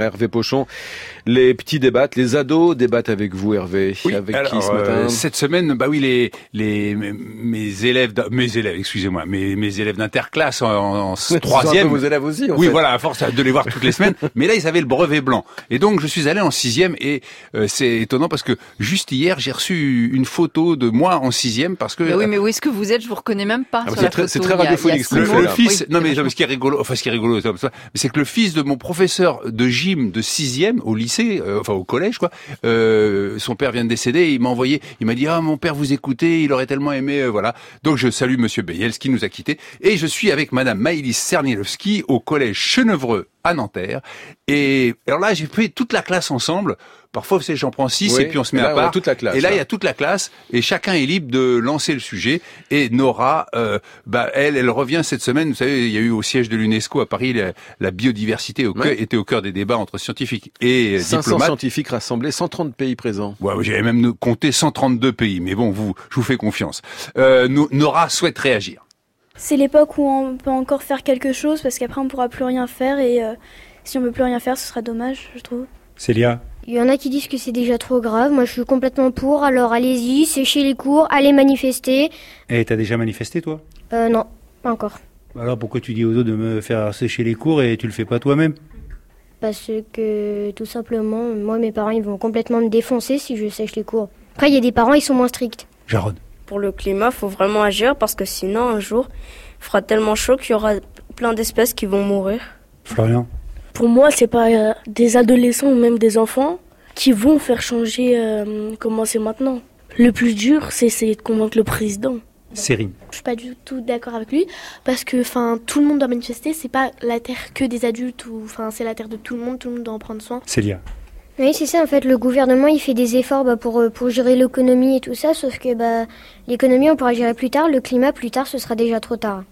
Hervé Pochon, les petits débattent, les ados débattent avec vous, Hervé. Oui, avec alors, qui ce matin euh, Cette semaine, bah oui, les, les mes élèves, mes élèves, excusez-moi, mes, mes élèves d'interclasse en, en troisième. vos élèves aussi, en oui, fait. voilà, à force de les voir toutes les semaines. Mais là, ils avaient le brevet blanc. Et donc, je suis allé en sixième et euh, c'est étonnant parce que juste hier, j'ai reçu une photo de moi en sixième parce que Mais oui, mais où est-ce que vous êtes? Je vous reconnais même pas. sur c'est très- très radiophonique, le, fils, Oui, non mais c'est ce qui est rigolo, enfin ce qui est rigolo, c'est que le fils de mon professeur de gym de sixième au lycée, euh, enfin au collège quoi, euh, son père vient de décéder, il m'a envoyé, il m'a dit ah mon père vous écoutez, il aurait tellement aimé, euh, voilà. Donc je salue Monsieur Beyels qui nous a quittés et je suis avec Madame Maïlis Cernielowski au collège Chenevreux à Nanterre. Et alors là j'ai fait toute la classe ensemble. Parfois, j'en prends six Oui, et puis on se met là, à part. toute la classe, et là, il y a toute la classe et chacun est libre de lancer le sujet. Et Nora, euh, bah, elle, elle revient cette semaine. Vous savez, il y a eu au siège de l'UNESCO à Paris la, la biodiversité au cœur- Ouais. était au cœur des débats entre scientifiques et euh, 500 diplomates. scientifiques rassemblés, 130 pays présents. Ouais, J'avais même compté 132 pays, mais bon, vous, je vous fais confiance. Euh, No- Nora souhaite réagir. C'est l'époque où on peut encore faire quelque chose parce qu'après on pourra plus rien faire et euh, si on peut plus rien faire ce sera dommage je trouve. Célia Il y en a qui disent que c'est déjà trop grave. Moi, je suis complètement pour. Alors, allez-y, séchez les cours, allez manifester. Eh, t'as déjà manifesté, toi? Euh, non, pas encore. Alors pourquoi tu dis aux autres de me faire sécher les cours et tu le fais pas toi-même? Parce que, tout simplement, moi, mes parents, ils vont complètement me défoncer si je sèche les cours. Après, il y a des parents, ils sont moins stricts. Jarod. Pour le climat, faut vraiment agir parce que sinon, un jour, il fera tellement chaud qu'il y aura plein d'espèces qui vont mourir. Florian. Pour moi, c'est pas euh, des adolescents ou même des enfants qui vont faire changer euh, comment c'est maintenant. Le plus dur, c'est essayer de convaincre le président. Sérine. Je suis pas du tout d'accord avec lui parce que enfin tout le monde doit manifester, c'est pas la terre que des adultes ou enfin c'est la terre de tout le monde, tout le monde doit en prendre soin. Célia. Oui, c'est ça, en fait, le gouvernement, il fait des efforts bah, pour, euh, pour gérer l'économie et tout ça, sauf que bah, l'économie, on pourra gérer plus tard, le climat, plus tard, ce sera déjà trop tard.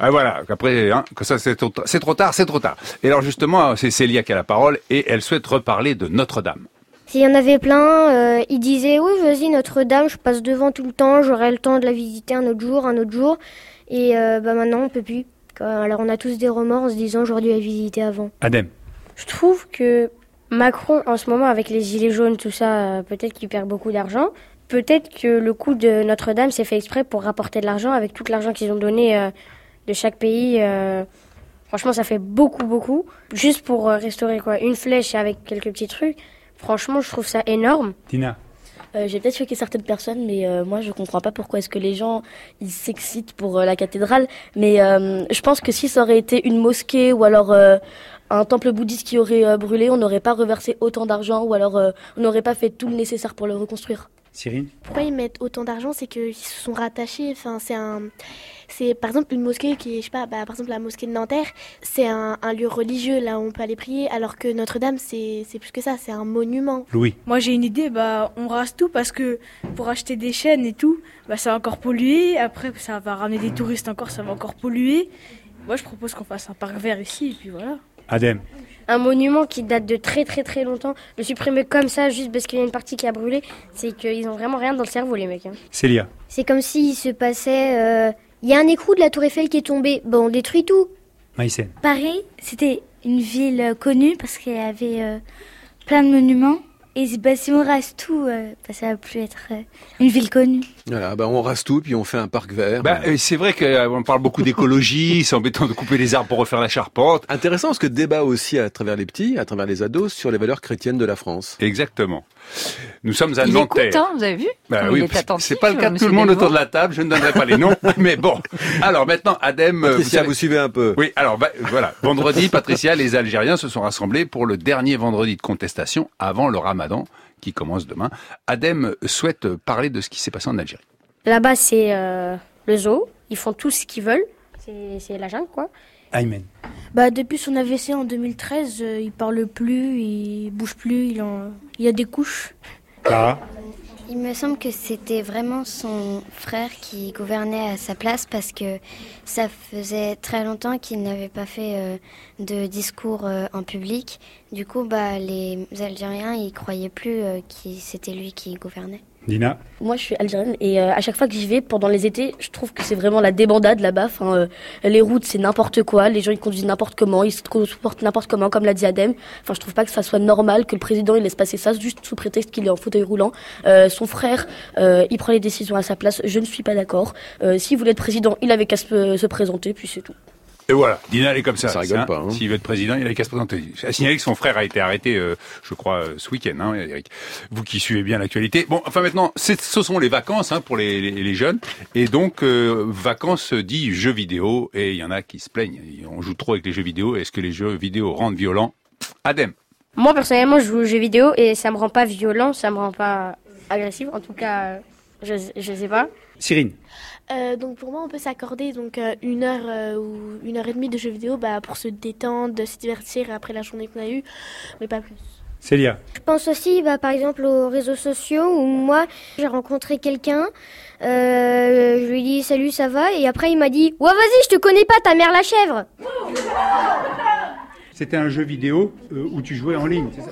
Ah voilà, après, hein, que ça c'est trop, c'est trop tard, c'est trop tard. Et alors justement, c'est Célia qui a la parole et elle souhaite reparler de Notre-Dame. S'il y en avait plein, euh, ils disaient oui, vas-y Notre-Dame, je passe devant tout le temps, j'aurai le temps de la visiter un autre jour, un autre jour. Et euh, bah maintenant, on peut plus. Alors on a tous des remords en se disant j'aurais dû la visiter avant. Adem. Je trouve que Macron, en ce moment, avec les gilets jaunes, tout ça, euh, peut-être qu'il perd beaucoup d'argent. Peut-être que le coup de Notre-Dame s'est fait exprès pour rapporter de l'argent avec tout l'argent qu'ils ont donné euh, de chaque pays. euh, franchement, ça fait beaucoup, beaucoup. Juste pour restaurer quoi, une flèche avec quelques petits trucs. Franchement, je trouve ça énorme. Tina. Euh, J'ai peut-être choqué certaines personnes, mais euh, moi je comprends pas pourquoi est-ce que les gens ils s'excitent pour euh, la cathédrale. Mais euh, je pense que si ça aurait été une mosquée ou alors un temple bouddhiste qui aurait brûlé, on n'aurait pas reversé autant d'argent ou alors on n'aurait pas fait tout le nécessaire pour le reconstruire. Cyrine. Pourquoi ils mettent autant d'argent C'est qu'ils se sont rattachés. Enfin, c'est un, c'est par exemple une mosquée qui, est, je sais pas, bah, par exemple la mosquée de Nanterre, c'est un, un lieu religieux là où on peut aller prier, alors que Notre-Dame c'est, c'est plus que ça, c'est un monument. Louis. Moi j'ai une idée, bah on rase tout parce que pour acheter des chaînes et tout, bah ça va encore polluer. Après ça va ramener des touristes encore, ça va encore polluer. Moi je propose qu'on fasse un parc vert ici et puis voilà. Adem. Un monument qui date de très très très longtemps, le supprimer comme ça juste parce qu'il y a une partie qui a brûlé, c'est qu'ils ont vraiment rien dans le cerveau les mecs. hein. Célia. C'est comme s'il se passait... euh, Il y a un écrou de la tour Eiffel qui est tombé. Bon, on détruit tout. Maïsen. Paris, c'était une ville connue parce qu'elle avait euh, plein de monuments. Et bah, si on rase tout, euh, bah, ça va plus être euh, une ville connue. Voilà, bah on rase tout puis on fait un parc vert. Bah, euh, c'est vrai qu'on parle beaucoup d'écologie, c'est embêtant de couper les arbres pour refaire la charpente. Intéressant parce que débat aussi à travers les petits, à travers les ados, sur les valeurs chrétiennes de la France. Exactement. Nous sommes à Il Nanterre. écoute, hein, vous avez vu Comme oui, il est parce que attentif, c'est pas le cas de tout le monde autour de la table, je ne donnerai pas les noms, mais bon. Alors maintenant, Adem, euh, Patricia, savez- vous suivez un peu. Oui, alors bah, voilà, vendredi, Patricia, les Algériens se sont rassemblés pour le dernier vendredi de contestation avant le Ramadan qui commence demain. Adem souhaite parler de ce qui s'est passé en Algérie. Là-bas c'est euh, le zoo, ils font tout ce qu'ils veulent, c'est la jungle quoi. Aymen. Bah depuis son AVC en 2013, euh, il parle plus, il bouge plus, il, en... il y a des couches. Clara. Il me semble que c'était vraiment son frère qui gouvernait à sa place parce que ça faisait très longtemps qu'il n'avait pas fait euh, de discours euh, en public. Du coup, bah, les Algériens, ils croyaient plus euh, que c'était lui qui gouvernait. Dina Moi, je suis algérienne et euh, à chaque fois que j'y vais pendant les étés, je trouve que c'est vraiment la débandade là-bas. Enfin, euh, les routes, c'est n'importe quoi. Les gens, ils conduisent n'importe comment, ils se comportent n'importe comment, comme l'a dit Adem. Enfin, je trouve pas que ça soit normal que le président il laisse passer ça juste sous prétexte qu'il est en fauteuil roulant. Euh, son frère, il prend les décisions à sa place. Je ne suis pas d'accord. S'il voulait être président, il avait qu'à se, se présenter, puis c'est tout. Et voilà, Dina, elle est comme ça. Ça rigole pas, hein. S'il veut être président, il a qu'à se présenter. À signaler que son frère a été arrêté, euh, je crois, euh, ce week-end, hein, Eric. Vous qui suivez bien l'actualité. Bon, enfin maintenant, ce sont les vacances hein, pour les, les- les jeunes. Et donc, euh, vacances dit jeux vidéo. Et il y en a qui se plaignent. On joue trop avec les jeux vidéo. Est-ce que les jeux vidéo rendent violents? Adem. Moi, personnellement, je joue aux jeux vidéo et ça me rend pas violent, ça me rend pas agressif. En tout cas, je, je sais pas. Cyrine Euh, donc pour moi, on peut s'accorder donc euh, une heure euh, ou une heure et demie de jeux vidéo bah, pour se détendre, de se divertir après la journée qu'on a eue, mais pas plus. Célia Je pense aussi, bah, par exemple, aux réseaux sociaux où moi, j'ai rencontré quelqu'un, euh, je lui ai dit salut, ça va, et après il m'a dit ouais vas-y, je te connais pas, ta mère la chèvre. C'était un jeu vidéo euh, où tu jouais en ligne, c'est ça?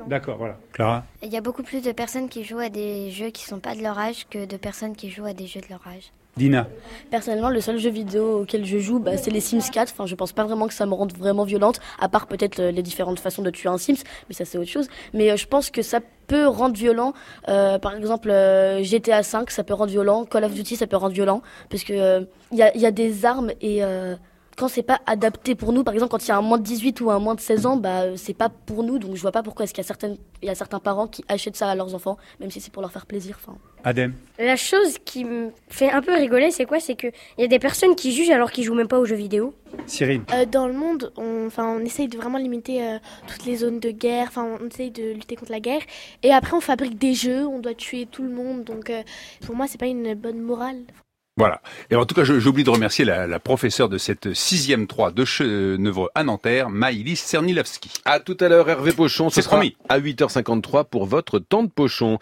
Gens. D'accord, voilà. Clara Il y a beaucoup plus de personnes qui jouent à des jeux qui sont pas de leur âge que de personnes qui jouent à des jeux de leur âge. Dina Personnellement, le seul jeu vidéo auquel je joue, bah, c'est les Sims 4. Enfin, je pense pas vraiment que ça me rende vraiment violente, à part peut-être euh, les différentes façons de tuer un Sims, mais ça c'est autre chose. Mais euh, je pense que ça peut rendre violent. Euh, par exemple, euh, GTA 5, ça peut rendre violent. Call of Duty, ça peut rendre violent, parce que euh, il y, a, il y a des armes et euh, quand c'est pas adapté pour nous, par exemple, quand il y a un moins de 18 ou un moins de 16 ans, bah euh, c'est pas pour nous. Donc je vois pas pourquoi est-ce qu'il y a certaines, il y a certains parents qui achètent ça à leurs enfants, même si c'est pour leur faire plaisir. Enfin. Adem La chose qui me fait un peu rigoler, c'est quoi? C'est qu'il y a des personnes qui jugent alors qu'ils jouent même pas aux jeux vidéo. Cyrine Euh, dans le monde, on, enfin, on essaye de vraiment limiter euh, toutes les zones de guerre, enfin, on essaye de lutter contre la guerre. Et après, on fabrique des jeux, on doit tuer tout le monde. Donc, euh, pour moi, c'est pas une bonne morale. Voilà. Et en tout cas, j'oublie de remercier la, la professeure de cette sixième 3 de Chenevreux à Nanterre, Maïlis Cernilavski. À tout à l'heure, Hervé Pochon. Ce C'est promis. à 8h53 pour votre temps de pochon.